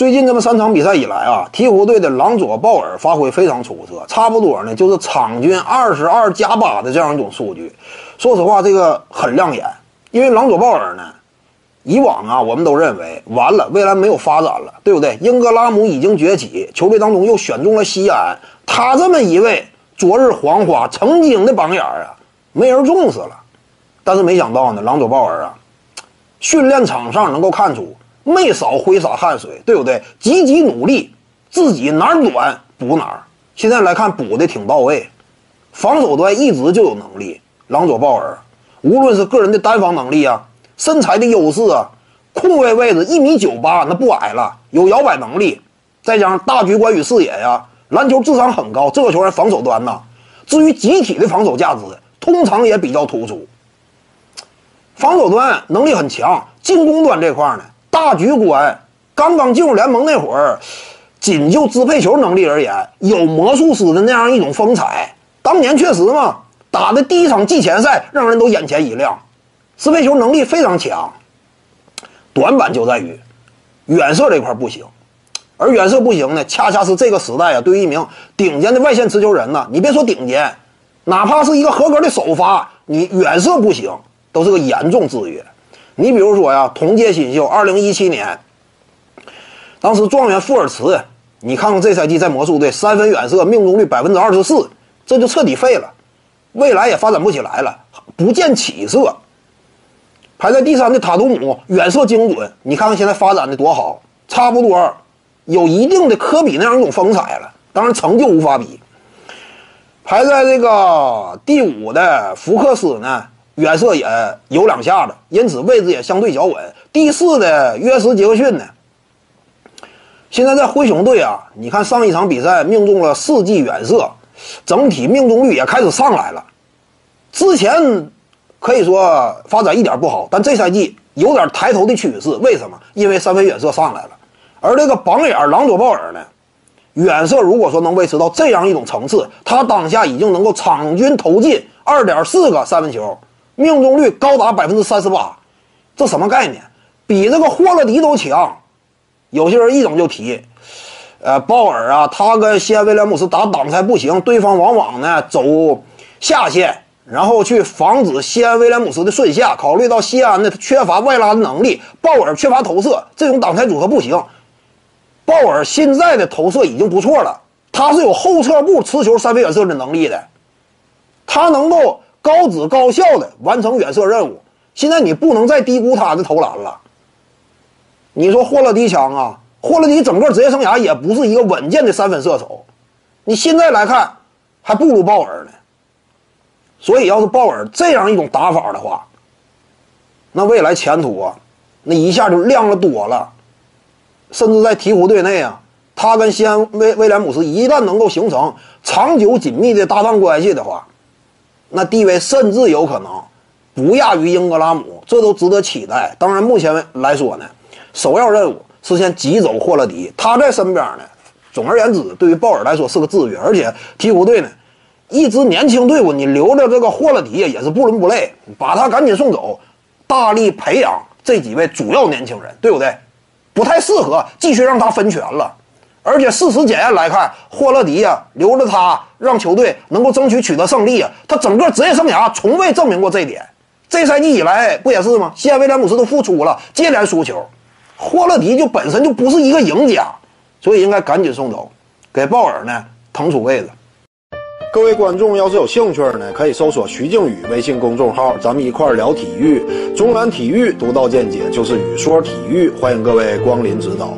最近这么三场比赛以来啊，鹈鹕队的朗佐鲍尔发挥非常出色，差不多呢就是场均二十二加八的这样一种数据。说实话，这个很亮眼，因为朗佐鲍尔呢，以往啊我们都认为完了，未来没有发展了，对不对？英格拉姆已经崛起，球队当中又选中了西安，他这么一位昨日黄花曾经的榜眼啊，没人重视了。但是没想到呢，朗佐鲍尔啊，训练场上能够看出。没少挥洒汗水，对不对？积极努力，自己哪儿短补哪儿。现在来看补的挺到位，防守端一直就有能力。朗佐鲍尔，无论是个人的单防能力啊，身材的优势啊，控卫位置一米九八那不矮了，有摇摆能力，再加上大局观与视野呀，篮球智商很高。这个球员防守端呢，至于集体的防守价值，通常也比较突出。防守端能力很强，进攻端这块呢？大局观，刚刚进入联盟那会儿，仅就支配球能力而言，有魔术师的那样一种风采。当年确实嘛，打的第一场季前赛，让人都眼前一亮。支配球能力非常强，短板就在于远射这块不行。而远射不行呢，恰恰是这个时代啊，对于一名顶尖的外线持球人呢，你别说顶尖，哪怕是一个合格的首发，你远射不行，都是个严重制约。你比如说呀，同届新秀，二零一七年，当时状元富尔茨，你看看这赛季在魔术队三分远射命中率百分之二十四，这就彻底废了，未来也发展不起来了，不见起色。排在第三的塔图姆远射精准，你看看现在发展的多好，差不多有一定的科比那样一种风采了，当然成就无法比。排在这个第五的福克斯呢？远射也有两下子，因此位置也相对较稳。第四的约什杰克逊呢，现在在灰熊队啊，你看上一场比赛命中了四记远射，整体命中率也开始上来了。之前可以说发展一点不好，但这赛季有点抬头的趋势。为什么？因为三分远射上来了。而这个榜眼朗佐鲍尔呢，远射如果说能维持到这样一种层次，他当下已经能够场均投进二点四个三分球。命中率高达百分之三十八，这什么概念？比这个霍勒迪都强。有些人一整就提，呃，鲍尔啊，他跟西安威廉姆斯打挡拆不行，对方往往呢走下线，然后去防止西安威廉姆斯的顺下。考虑到西安的缺乏外拉的能力，鲍尔缺乏投射，这种挡拆组合不行。鲍尔现在的投射已经不错了，他是有后撤步持球三分远射的能力的，他能够。高质高效的完成远射任务，现在你不能再低估他的投篮了。你说霍勒迪强啊？霍勒迪整个职业生涯也不是一个稳健的三分射手，你现在来看还不如鲍尔呢。所以要是鲍尔这样一种打法的话，那未来前途啊，那一下就亮了多了。甚至在鹈鹕队内啊，他跟西安威威廉姆斯一旦能够形成长久紧密的搭档关系的话。那地位甚至有可能不亚于英格拉姆，这都值得期待。当然，目前来说呢，首要任务是先挤走霍勒迪，他在身边呢。总而言之，对于鲍尔来说是个制约，而且鹈鹕队呢，一支年轻队伍，你留着这个霍勒迪也是不伦不类，把他赶紧送走，大力培养这几位主要年轻人，对不对？不太适合继续让他分权了。而且事实检验来看，霍勒迪呀，留着他让球队能够争取取得胜利啊！他整个职业生涯从未证明过这一点。这赛季以来不也是吗？西安威廉姆斯都复出了，接连输球，霍勒迪就本身就不是一个赢家，所以应该赶紧送走，给鲍尔呢腾出位子。各位观众要是有兴趣呢，可以搜索徐静宇微信公众号，咱们一块聊体育。中南体育独到见解就是语说体育，欢迎各位光临指导。